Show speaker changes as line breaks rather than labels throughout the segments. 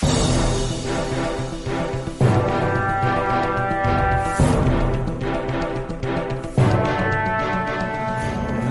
you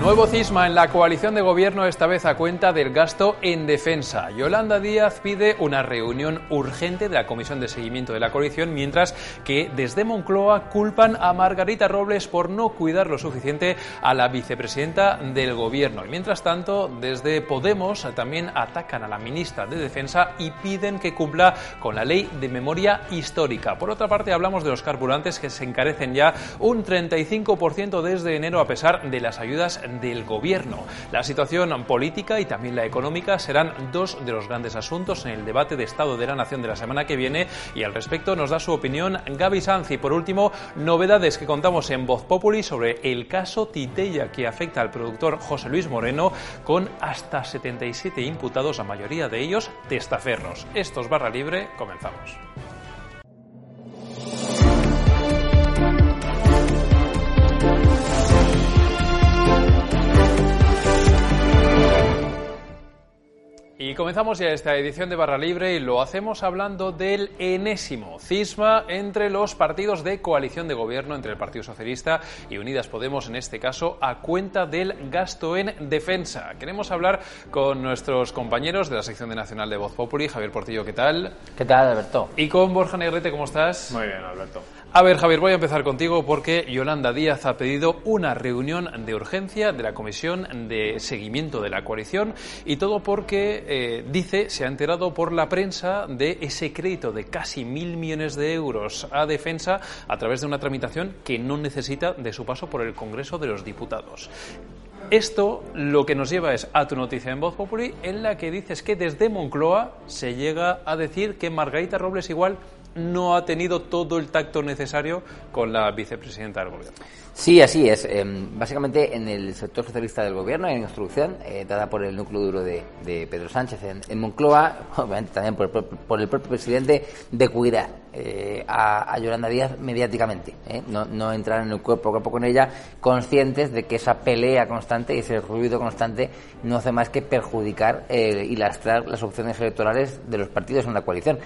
Nuevo cisma en la coalición de gobierno, esta vez a cuenta del gasto en defensa. Yolanda Díaz pide una reunión urgente de la Comisión de Seguimiento de la Coalición, mientras que desde Moncloa culpan a Margarita Robles por no cuidar lo suficiente a la vicepresidenta del gobierno. Y mientras tanto, desde Podemos también atacan a la ministra de Defensa y piden que cumpla con la ley de memoria histórica. Por otra parte, hablamos de los carburantes que se encarecen ya un 35% desde enero a pesar de las ayudas del gobierno. La situación política y también la económica serán dos de los grandes asuntos en el debate de Estado de la Nación de la semana que viene y al respecto nos da su opinión Gaby Sanz y por último novedades que contamos en Voz Populi sobre el caso Titella que afecta al productor José Luis Moreno con hasta 77 imputados, la mayoría de ellos testaferros. Esto es Barra Libre, comenzamos. Y comenzamos ya esta edición de Barra Libre y lo hacemos hablando del enésimo cisma entre los partidos de coalición de gobierno, entre el Partido Socialista y Unidas Podemos, en este caso, a cuenta del gasto en defensa. Queremos hablar con nuestros compañeros de la sección de Nacional de Voz Populi. Javier Portillo, ¿qué tal?
¿Qué tal, Alberto?
Y con Borja Negrete, ¿cómo estás?
Muy bien, Alberto.
A ver, Javier, voy a empezar contigo porque Yolanda Díaz ha pedido una reunión de urgencia de la Comisión de Seguimiento de la Coalición y todo porque, eh, dice, se ha enterado por la prensa de ese crédito de casi mil millones de euros a defensa a través de una tramitación que no necesita de su paso por el Congreso de los Diputados. Esto lo que nos lleva es a tu noticia en Voz Populi, en la que dices que desde Moncloa se llega a decir que Margarita Robles igual no ha tenido todo el tacto necesario con la vicepresidenta del gobierno.
Sí, así es. Eh, básicamente en el sector socialista del gobierno hay una instrucción eh, dada por el núcleo duro de, Pedro Sánchez en, Moncloa, obviamente también por el, por el, propio presidente, de cuidar eh, a, a, Yolanda Díaz mediáticamente. No, no, entrar en el cuerpo a cuerpo con ella, conscientes de que esa pelea constante y ese ruido constante no hace más que perjudicar y lastrar las opciones electorales de los partidos en la coalición.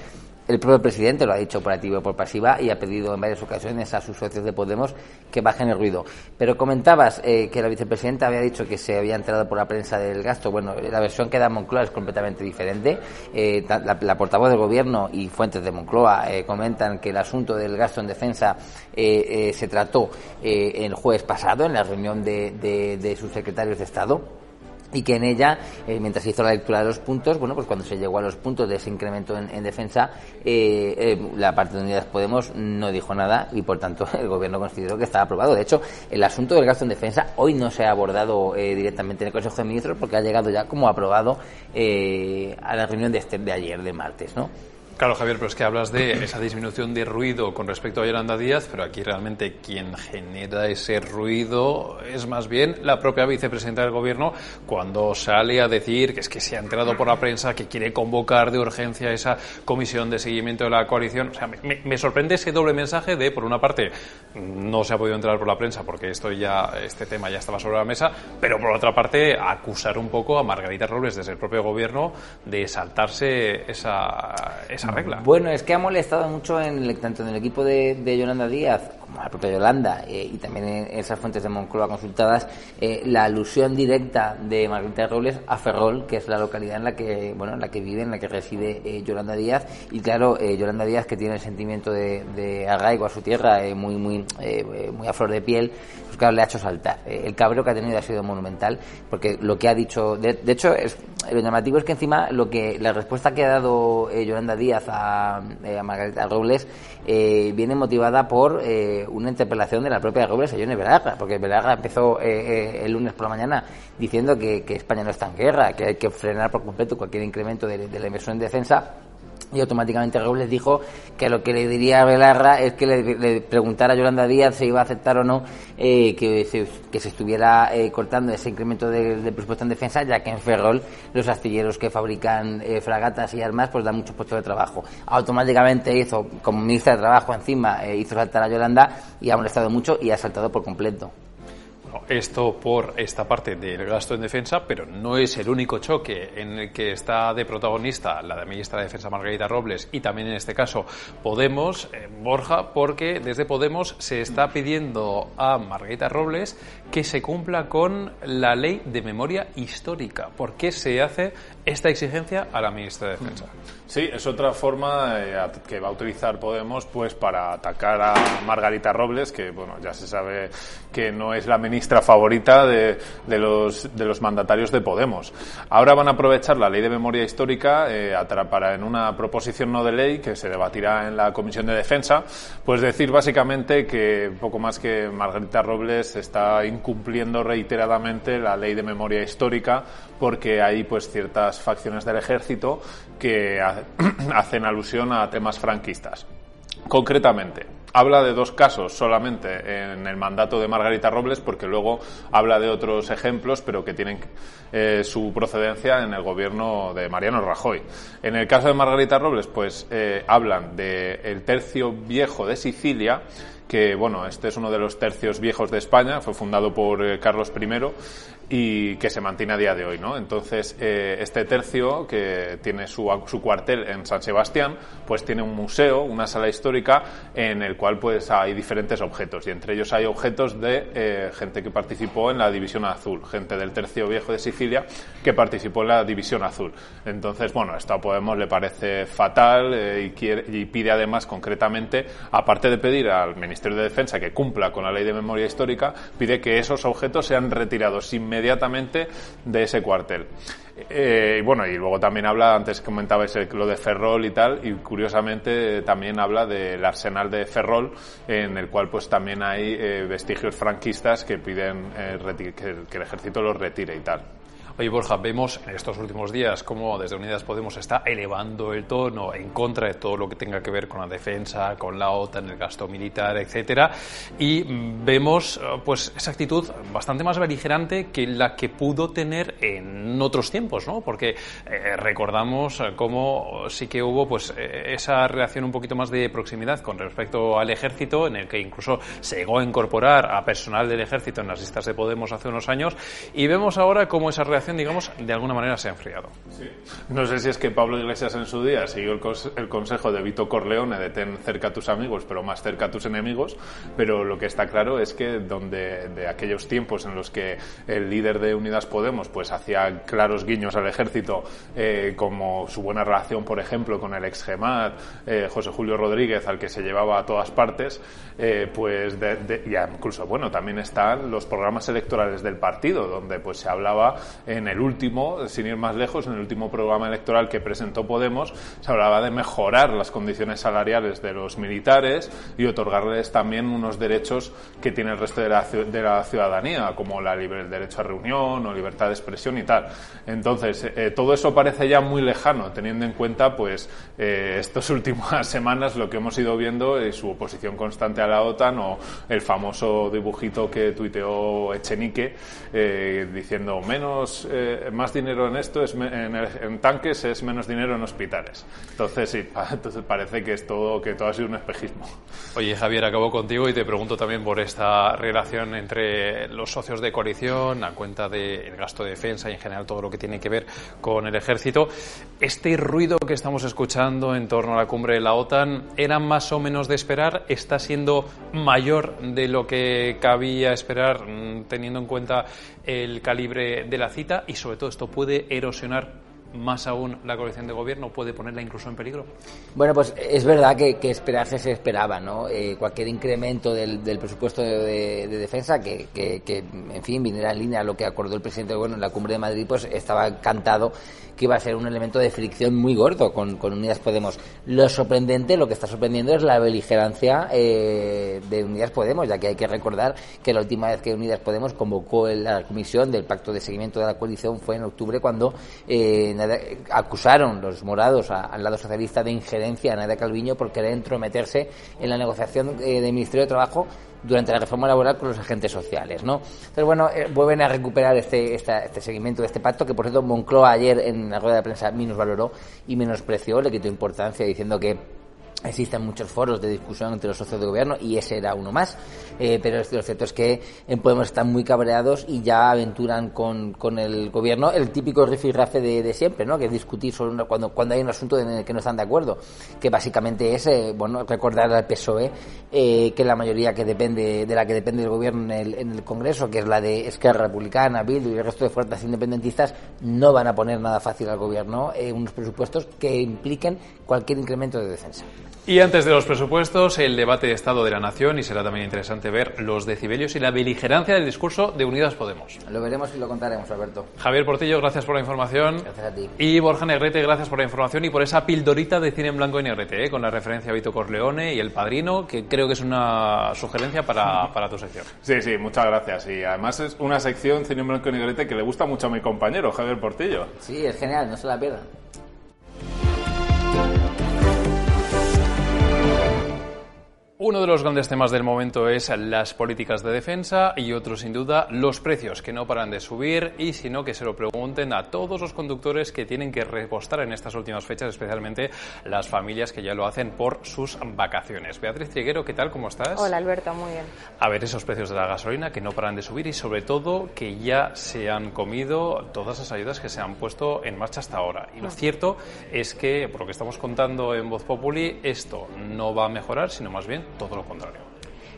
El propio presidente lo ha dicho por activa y por pasiva y ha pedido en varias ocasiones a sus socios de Podemos que bajen el ruido. Pero comentabas eh, que la vicepresidenta había dicho que se había enterado por la prensa del gasto. Bueno, la versión que da Moncloa es completamente diferente. Eh, la, portavoz del gobierno y fuentes de Moncloa eh, comentan que el asunto del gasto en defensa se trató el jueves pasado en la reunión de sus secretarios de Estado y que en ella, eh, mientras se hizo la lectura de los puntos, bueno, pues cuando se llegó a los puntos de ese incremento en, en defensa, eh, eh, la parte de Unidas Podemos no dijo nada y por tanto el gobierno consideró que estaba aprobado. De hecho, el asunto del gasto en defensa hoy no se ha abordado directamente en el Consejo de Ministros porque ha llegado ya como aprobado a la reunión de, este, de ayer, de martes, ¿no?
Claro, Javier, pero es que hablas de esa disminución de ruido con respecto a Yolanda Díaz, pero aquí realmente quien genera ese ruido es más bien la propia vicepresidenta del Gobierno cuando sale a decir que es que se ha enterado por la prensa que quiere convocar de urgencia esa comisión de seguimiento de la coalición. O sea, me, sorprende ese doble mensaje de, por una parte, no se ha podido enterar por la prensa porque esto ya, este tema ya estaba sobre la mesa, pero por otra parte, acusar un poco a Margarita Robles desde el propio Gobierno de saltarse esa, esa
Bueno, es que ha molestado mucho en el, tanto en el equipo de, de Yolanda Díaz como la propia Yolanda eh, y también en esas fuentes de Moncloa consultadas eh, la alusión directa de Margarita Robles a Ferrol, que es la localidad en la que bueno en la que vive, en la que reside eh, Yolanda Díaz y claro Yolanda Díaz que tiene el sentimiento de, de arraigo a su tierra muy muy muy a flor de piel, pues claro le ha hecho saltar. el cabreo que ha tenido ha sido monumental porque lo que ha dicho, de, de hecho es, lo llamativo es que encima lo que la respuesta que ha dado Yolanda Díaz a, a Margarita Robles viene motivada por una interpelación de la propia Robles a Yone Belaga, porque Belaga empezó eh, eh, el lunes por la mañana diciendo que, España no está en guerra, que hay que frenar por completo cualquier incremento de la inversión en defensa y automáticamente Robles dijo que lo que le diría a Belarra es que le, preguntara a Yolanda Díaz si iba a aceptar o no eh, que, se, que se estuviera eh, cortando ese incremento del de presupuesto en defensa, ya que en Ferrol los astilleros que fabrican eh, fragatas y armas pues dan muchos puestos de trabajo. Automáticamente hizo, como ministra de Trabajo encima, hizo saltar a Yolanda y ha molestado mucho y ha saltado por completo.
Esto por esta parte del gasto en defensa, pero no es el único choque en el que está de protagonista la ministra de Defensa Margarita Robles y también en este caso Podemos, eh, Borja, porque desde Podemos se está pidiendo a Margarita Robles que se cumpla con la ley de memoria histórica. ¿Por qué se hace esta exigencia a la ministra de Defensa?
Sí, es otra forma eh, que va a utilizar Podemos pues para atacar a Margarita Robles, que bueno, ya se sabe que no es la ministra favorita de, de, los, de los mandatarios de Podemos. Ahora van a aprovechar la ley de memoria histórica eh, para en una proposición no de ley que se debatirá en la Comisión de Defensa, pues decir básicamente que poco más que Margarita Robles está incumpliendo reiteradamente la ley de memoria histórica porque hay pues ciertas facciones del ejército que hacen alusión a temas franquistas. Concretamente, habla de dos casos solamente en el mandato de Margarita Robles, porque luego habla de otros ejemplos, pero que tienen eh, su procedencia en el gobierno de Mariano Rajoy. En el caso de Margarita Robles, pues eh, hablan del tercio viejo de Sicilia, que bueno, este es uno de los tercios viejos de España, fue fundado por eh, Carlos I y que se mantiene a día de hoy, ¿no? Entonces, eh, este tercio, que tiene su, su, cuartel en San Sebastián, pues tiene un museo, una sala histórica, en el cual pues hay diferentes objetos, y entre ellos hay objetos de eh, gente que participó en la División Azul, gente del tercio viejo de Sicilia que participó en la División Azul. Entonces, bueno, esto a Podemos le parece fatal y, y pide además concretamente, aparte de pedir al Ministerio de Defensa que cumpla con la Ley de Memoria Histórica, pide que esos objetos sean retirados inmediatamente de ese cuartel. Eh, y bueno, y luego también habla, antes comentabais lo de Ferrol y tal, y curiosamente también habla del arsenal de Ferrol, en el cual pues también hay eh, vestigios franquistas que piden eh, que el ejército los retire y tal.
Oye, Borja, vemos en estos últimos días cómo desde Unidas Podemos está elevando el tono en contra de todo lo que tenga que ver con la defensa, con la OTAN, el gasto militar, etcétera, y vemos pues esa actitud bastante más beligerante que la que pudo tener en otros tiempos, ¿no? Porque eh, recordamos cómo sí que hubo pues eh, esa reacción un poquito más de proximidad con respecto al ejército, en el que incluso se llegó a incorporar a personal del ejército en las listas de Podemos hace unos años, y vemos ahora cómo esa digamos, de alguna manera se ha enfriado.
No sé si es que Pablo Iglesias en su día siguió el, consejo de Vito Corleone de ten cerca a tus amigos, pero más cerca a tus enemigos, pero lo que está claro es que donde de aquellos tiempos en los que el líder de Unidas Podemos pues hacía claros guiños al ejército, eh, como su buena relación, por ejemplo, con el ex GEMAT, eh, José Julio Rodríguez, al que se llevaba a todas partes, eh, pues de, incluso, bueno, también están los programas electorales del partido, donde pues se hablaba el último, sin ir más lejos, en el último programa electoral que presentó Podemos, se hablaba de mejorar las condiciones salariales de los militares y otorgarles también unos derechos que tiene el resto de la, de la ciudadanía, como la libre, el derecho a reunión o libertad de expresión y tal. Entonces, eh, todo eso parece ya muy lejano, teniendo en cuenta, pues, eh, estas últimas semanas lo que hemos ido viendo es su oposición constante a la OTAN o el famoso dibujito que tuiteó Echenique eh, diciendo menos eh, más dinero en esto, es en, tanques es menos dinero en hospitales. Entonces, sí, entonces parece que, es todo, que todo ha sido un espejismo.
Oye, Javier, acabo contigo y te pregunto también por esta relación entre los socios de coalición, a cuenta del gasto de defensa y en general todo lo que tiene que ver con el ejército. Este ruido que estamos escuchando en torno a la cumbre de la OTAN, ¿era más o menos de esperar? ¿Está siendo mayor de lo que cabía esperar mm, teniendo en cuenta el calibre de la cita? Y sobre todo esto puede erosionar más aún la coalición de gobierno puede ponerla incluso en peligro?
Bueno, pues es verdad que, esperarse se esperaba, ¿no? Eh, cualquier incremento del, presupuesto de, defensa que, que, en fin, viniera en línea a lo que acordó el presidente de gobierno en la cumbre de Madrid, pues estaba cantado que iba a ser un elemento de fricción muy gordo con, Unidas Podemos. Lo sorprendente, lo que está sorprendiendo es la beligerancia eh, de Unidas Podemos, ya que hay que recordar que la última vez que Unidas Podemos convocó la comisión del pacto de seguimiento de la coalición fue en octubre cuando eh, acusaron los morados al lado socialista de injerencia a Nadia Calviño por querer entrometerse en la negociación eh, del Ministerio de Trabajo durante la reforma laboral con los agentes sociales, ¿no? Entonces, bueno, eh, vuelven a recuperar este, este seguimiento de este pacto que, por cierto, Moncloa ayer en la rueda de prensa valoró y menospreció, le quitó importancia diciendo que Existen muchos foros de discusión entre los socios de gobierno y ese era uno más. Eh, pero lo cierto es que en Podemos están muy cabreados y ya aventuran con, con el gobierno el típico rifirrafe de, de siempre, ¿no? que es discutir sobre cuando, cuando hay un asunto en el que no están de acuerdo. Que básicamente es eh, bueno recordar al PSOE eh, que la mayoría que depende de la que depende del gobierno en el, en el Congreso, que es la de Esquerra Republicana, Bildu y el resto de fuerzas independentistas, no van a poner nada fácil al gobierno unos presupuestos que impliquen cualquier incremento de defensa.
Y antes de los presupuestos, el debate de Estado de la Nación y será también interesante ver los decibelios y la beligerancia del discurso de Unidas Podemos.
Lo veremos y lo contaremos, Alberto.
Javier Portillo, gracias por la información.
Gracias a ti.
Y Borja Negrete, gracias por la información y por esa pildorita de cine en blanco y negrete, ¿eh? con la referencia a Vito Corleone y El Padrino, que creo que es una sugerencia para, para tu sección.
Sí, sí, muchas gracias. Y además es una sección cine en blanco y negrete que le gusta mucho a mi compañero, Javier Portillo.
Sí, es genial, no se la pierdan.
Uno de los grandes temas del momento es las políticas de defensa y otro, sin duda, los precios que no paran de subir y si no, que se lo pregunten a todos los conductores que tienen que repostar en estas últimas fechas, especialmente las familias que ya lo hacen por sus vacaciones. Beatriz Triguero, ¿qué tal? ¿Cómo estás?
Hola, Alberto, muy bien.
A ver, esos precios de la gasolina que no paran de subir y, sobre todo, que ya se han comido todas las ayudas que se han puesto en marcha hasta ahora. Y lo cierto es que, por lo que estamos contando en Voz Populi, esto no va a mejorar, sino más bien todo lo contrario.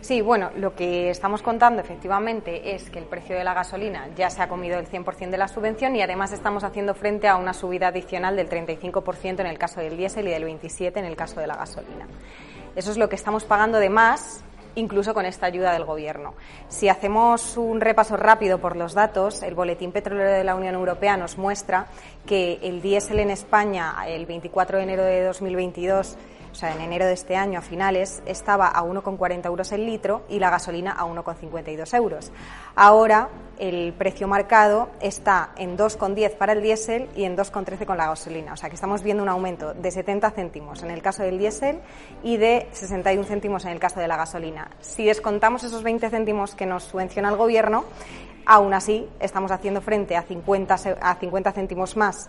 Sí, bueno, lo que estamos contando efectivamente es que el precio de la gasolina ya se ha comido el 100% de la subvención y además estamos haciendo frente a una subida adicional del 35% en el caso del diésel y del 27% en el caso de la gasolina. Eso es lo que estamos pagando de más incluso con esta ayuda del Gobierno. Si hacemos un repaso rápido por los datos, el Boletín Petrolero de la Unión Europea nos muestra que el diésel en España el 24 de enero de 2022 o sea, en enero de este año a finales, estaba a 1,40 euros el litro y la gasolina a 1,52 euros. Ahora el precio marcado está en 2,10 para el diésel y en 2,13 con la gasolina. O sea que estamos viendo un aumento de 70 céntimos en el caso del diésel y de 61 céntimos en el caso de la gasolina. Si descontamos esos 20 céntimos que nos subvenciona el Gobierno, Aún así, estamos haciendo frente a 50, a 50 céntimos más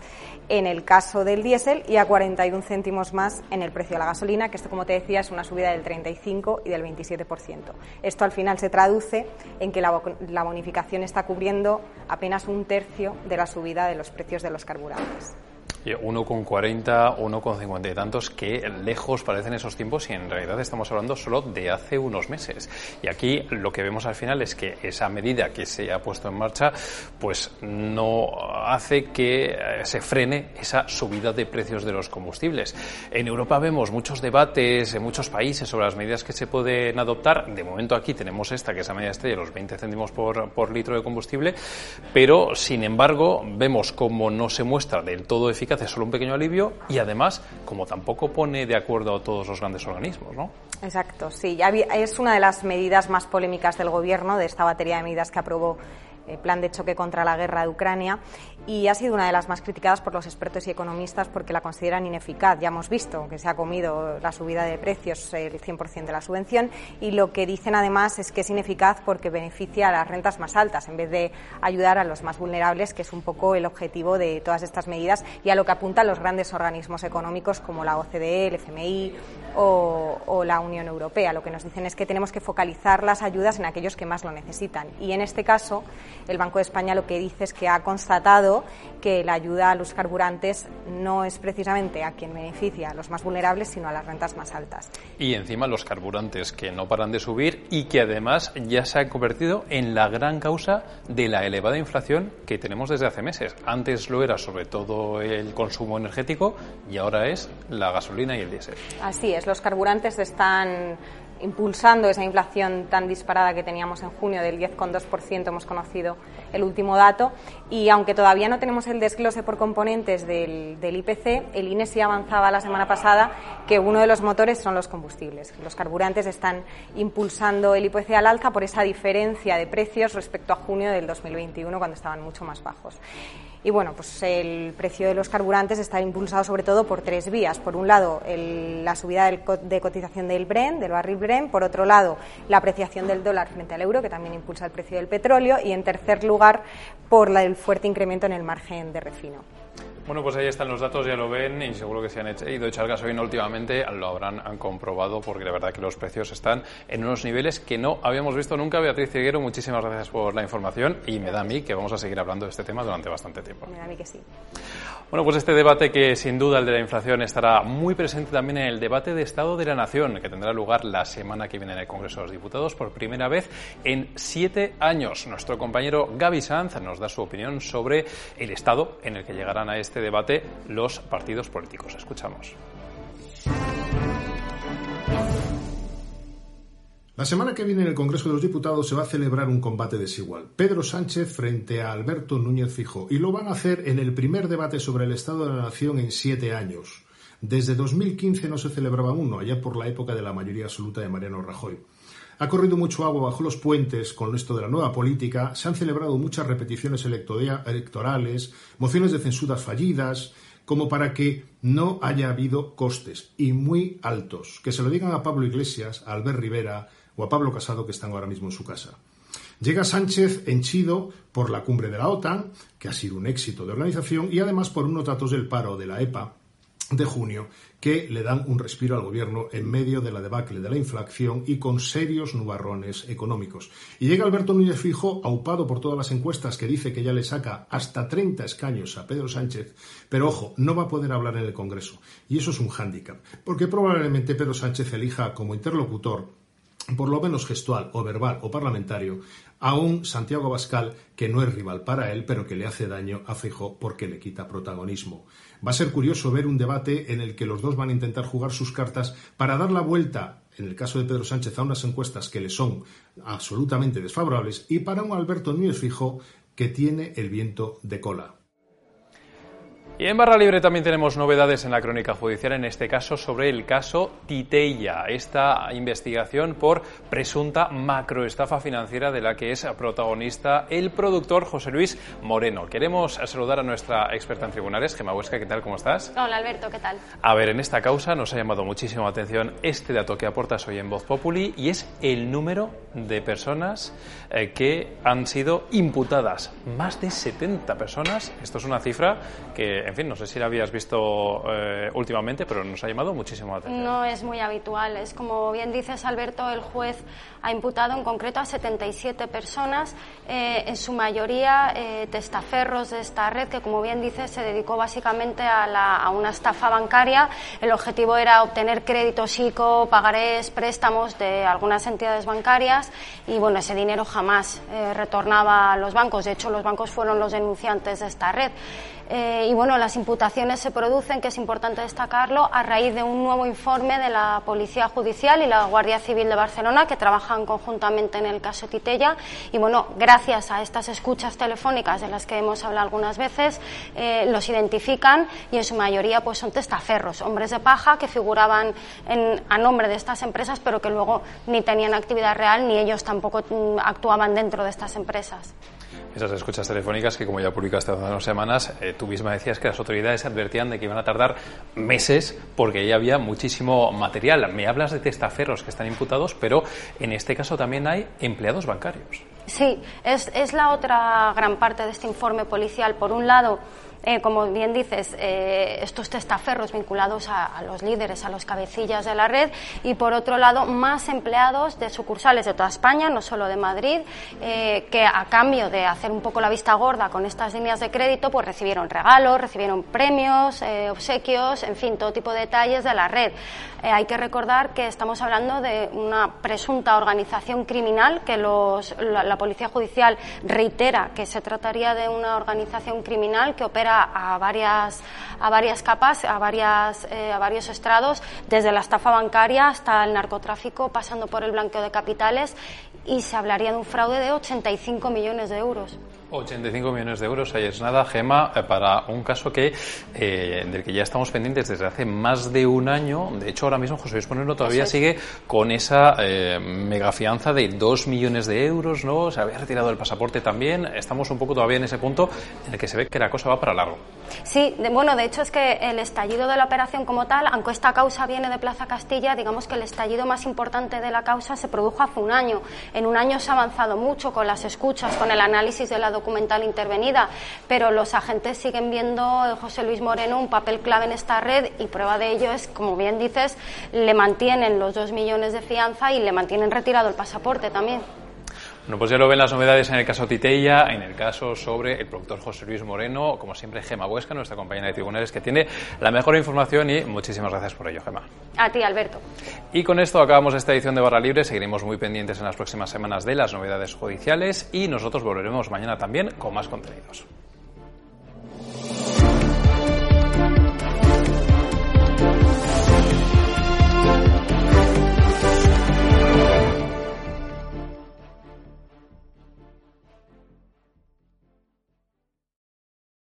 en el caso del diésel y a 41 céntimos más en el precio de la gasolina, que esto, como te decía, es una subida del 35 y del 27%. Esto al final se traduce en que la, la bonificación está cubriendo apenas un tercio de la subida de los precios de los carburantes.
1,40, 1,50 y tantos, que lejos parecen esos tiempos y en realidad estamos hablando solo de hace unos meses. Y aquí lo que vemos al final es que esa medida que se ha puesto en marcha, pues no hace que eh, se frene esa subida de precios de los combustibles. En Europa vemos muchos debates en muchos países sobre las medidas que se pueden adoptar. De momento aquí tenemos esta, que es la media estrella, los 20 céntimos por, por litro de combustible, pero sin embargo vemos como no se muestra del todo eficaz hace solo un pequeño alivio y además, como tampoco pone de acuerdo a todos los grandes organismos, ¿no?
Exacto, sí. Es una de las medidas más polémicas del Gobierno, de esta batería de medidas que aprobó el plan de choque contra la guerra de Ucrania y ha sido una de las más criticadas por los expertos y economistas porque la consideran ineficaz. Ya hemos visto que se ha comido la subida de precios el 100% de la subvención y lo que dicen además es que es ineficaz porque beneficia a las rentas más altas en vez de ayudar a los más vulnerables, que es un poco el objetivo de todas estas medidas y a lo que apuntan los grandes organismos económicos como la OCDE, el FMI o, o la Unión Europea. Lo que nos dicen es que tenemos que focalizar las ayudas en aquellos que más lo necesitan y en este caso el Banco de España lo que dice es que ha constatado que la ayuda a los carburantes no es precisamente a quien beneficia, a los más vulnerables, sino a las rentas más altas.
Y encima los carburantes que no paran de subir y que además ya se han convertido en la gran causa de la elevada inflación que tenemos desde hace meses. Antes lo era sobre todo el consumo energético y ahora es la gasolina y el diésel.
Así es, los carburantes están impulsando esa inflación tan disparada que teníamos en junio del 10,2%, hemos conocido el último dato, y aunque todavía no tenemos el desglose por componentes del, IPC, el INE sí avanzaba la semana pasada que uno de los motores son los combustibles. Los carburantes están impulsando el IPC al alza por esa diferencia de precios respecto a junio del 2021, cuando estaban mucho más bajos. Y bueno, pues el precio de los carburantes está impulsado sobre todo por tres vías. Por un lado, la subida de cotización del Brent, del barril Brent. Por otro lado, la apreciación del dólar frente al euro, que también impulsa el precio del petróleo. Y en tercer lugar, por el fuerte incremento en el margen de refino.
Bueno, pues ahí están los datos, ya lo ven y seguro que si han ido a echar gasolina últimamente lo habrán han comprobado porque la verdad que los precios están en unos niveles que no habíamos visto nunca. Beatriz Ciguero, muchísimas gracias por la información y me da a mí que vamos a seguir hablando de este tema durante bastante tiempo.
Me da a mí que sí.
Bueno, pues este debate que sin duda el de la inflación estará muy presente también en el debate de Estado de la Nación que tendrá lugar la semana que viene en el Congreso de los Diputados por primera vez en siete años. Nuestro compañero Gaby Sanz nos da su opinión sobre el estado en el que llegarán a este este debate los partidos políticos. Escuchamos.
La semana que viene en el Congreso de los Diputados se va a celebrar un combate desigual. Pedro Sánchez frente a Alberto Núñez Fijo. Y lo van a hacer en el primer debate sobre el Estado de la Nación en siete años. Desde 2015 no se celebraba uno, allá por la época de la mayoría absoluta de Mariano Rajoy. Ha corrido mucho agua bajo los puentes con esto de la nueva política, se han celebrado muchas repeticiones electorales, mociones de censura fallidas, como para que no haya habido costes, y muy altos. Que se lo digan a Pablo Iglesias, a Albert Rivera o a Pablo Casado, que están ahora mismo en su casa. Llega Sánchez henchido por la cumbre de la OTAN, que ha sido un éxito de organización, y además por unos datos del paro de la EPA de junio que le dan un respiro al gobierno en medio de la debacle de la inflación y con serios nubarrones económicos. Y llega Alberto Núñez Fijo, aupado por todas las encuestas, que dice que ya le saca hasta 30 escaños a Pedro Sánchez, pero ojo, no va a poder hablar en el Congreso. Y eso es un hándicap, porque probablemente Pedro Sánchez elija como interlocutor por lo menos gestual o verbal o parlamentario, a un Santiago Bascal que no es rival para él, pero que le hace daño a Fijo porque le quita protagonismo. Va a ser curioso ver un debate en el que los dos van a intentar jugar sus cartas para dar la vuelta, en el caso de Pedro Sánchez, a unas encuestas que le son absolutamente desfavorables y para un Alberto Núñez Fijo que tiene el viento de cola.
Y en Barra Libre también tenemos novedades en la crónica judicial, en este caso sobre el caso Titella, esta investigación por presunta macroestafa financiera de la que es protagonista el productor José Luis Moreno. Queremos saludar a nuestra experta en tribunales, Gemma Huesca, ¿qué tal? ¿Cómo estás?
Hola Alberto, ¿qué tal?
A ver, en esta causa nos ha llamado muchísimo la atención este dato que aportas hoy en Voz Populi y es el número de personas eh, que han sido imputadas. Más de 70 personas. Esto es una cifra que en fin, no sé si la habías visto eh, últimamente, pero nos ha llamado muchísimo la atención.
No es muy habitual. Es como bien dices, Alberto, el juez ha imputado en concreto a 77 personas, eh, en su mayoría eh, testaferros de esta red, que como bien dices, se dedicó básicamente a, a una estafa bancaria. El objetivo era obtener créditos ICO, pagarés, préstamos de algunas entidades bancarias y bueno, ese dinero jamás retornaba a los bancos. De hecho, los bancos fueron los denunciantes de esta red. Eh, y bueno, las imputaciones se producen, que es importante destacarlo, a raíz de un nuevo informe de la Policía Judicial y la Guardia Civil de Barcelona, que trabajan conjuntamente en el caso Titella. Y bueno, gracias a estas escuchas telefónicas de las que hemos hablado algunas veces, eh, los identifican y en su mayoría pues son testaferros, hombres de paja que figuraban a nombre de estas empresas, pero que luego ni tenían actividad real ni ellos tampoco mm, actuaban dentro de estas empresas.
Esas escuchas telefónicas que, como ya publicaste hace unas semanas, eh, tú misma decías que las autoridades advertían de que iban a tardar meses porque ya había muchísimo material. Me hablas de testaferros que están imputados, pero en este caso también hay empleados bancarios.
Sí, es, es la otra gran parte de este informe policial. Por un lado, eh, como bien dices, eh, estos testaferros vinculados a, los líderes, a los cabecillas de la red, y por otro lado, más empleados de sucursales de toda España, no solo de Madrid, eh, que a cambio de hacer un poco la vista gorda con estas líneas de crédito, pues recibieron regalos, recibieron premios, obsequios, en fin, todo tipo de detalles de la red. hay que recordar que estamos hablando de una presunta organización criminal que los, la Policía Judicial reitera que se trataría de una organización criminal que opera a, varias, a varias capas, a, varias, eh, a varios estrados, desde la estafa bancaria hasta el narcotráfico, pasando por el blanqueo de capitales, y se hablaría de un fraude de 85 millones de euros.
85 millones de euros, ahí es nada, Gema, eh, para un caso que eh, del que ya estamos pendientes desde hace más de un año. De hecho, ahora mismo José Luis Moreno todavía sigue con esa eh, mega fianza de 2 millones de euros, ¿no? Se había retirado el pasaporte también. Estamos un poco todavía en ese punto en el que se ve que la cosa va para largo.
Sí, bueno, de hecho es que el estallido de la operación como tal, aunque esta causa viene de Plaza Castilla, digamos que el estallido más importante de la causa se produjo hace un año. En un año se ha avanzado mucho con las escuchas, con el análisis de la documental intervenida, pero los agentes siguen viendo en José Luis Moreno un papel clave en esta red y prueba de ello es, como bien dices, le mantienen los dos millones de fianza y le mantienen retirado el pasaporte también.
Bueno, pues ya lo ven las novedades en el caso Titella, en el caso sobre el productor José Luis Moreno, como siempre Gema Huesca, nuestra compañera de tribunales, que tiene la mejor información y muchísimas gracias por ello, Gema.
A ti, Alberto.
Y con esto acabamos esta edición de Barra Libre. Seguiremos muy pendientes en las próximas semanas de las novedades judiciales y nosotros volveremos mañana también con más contenidos.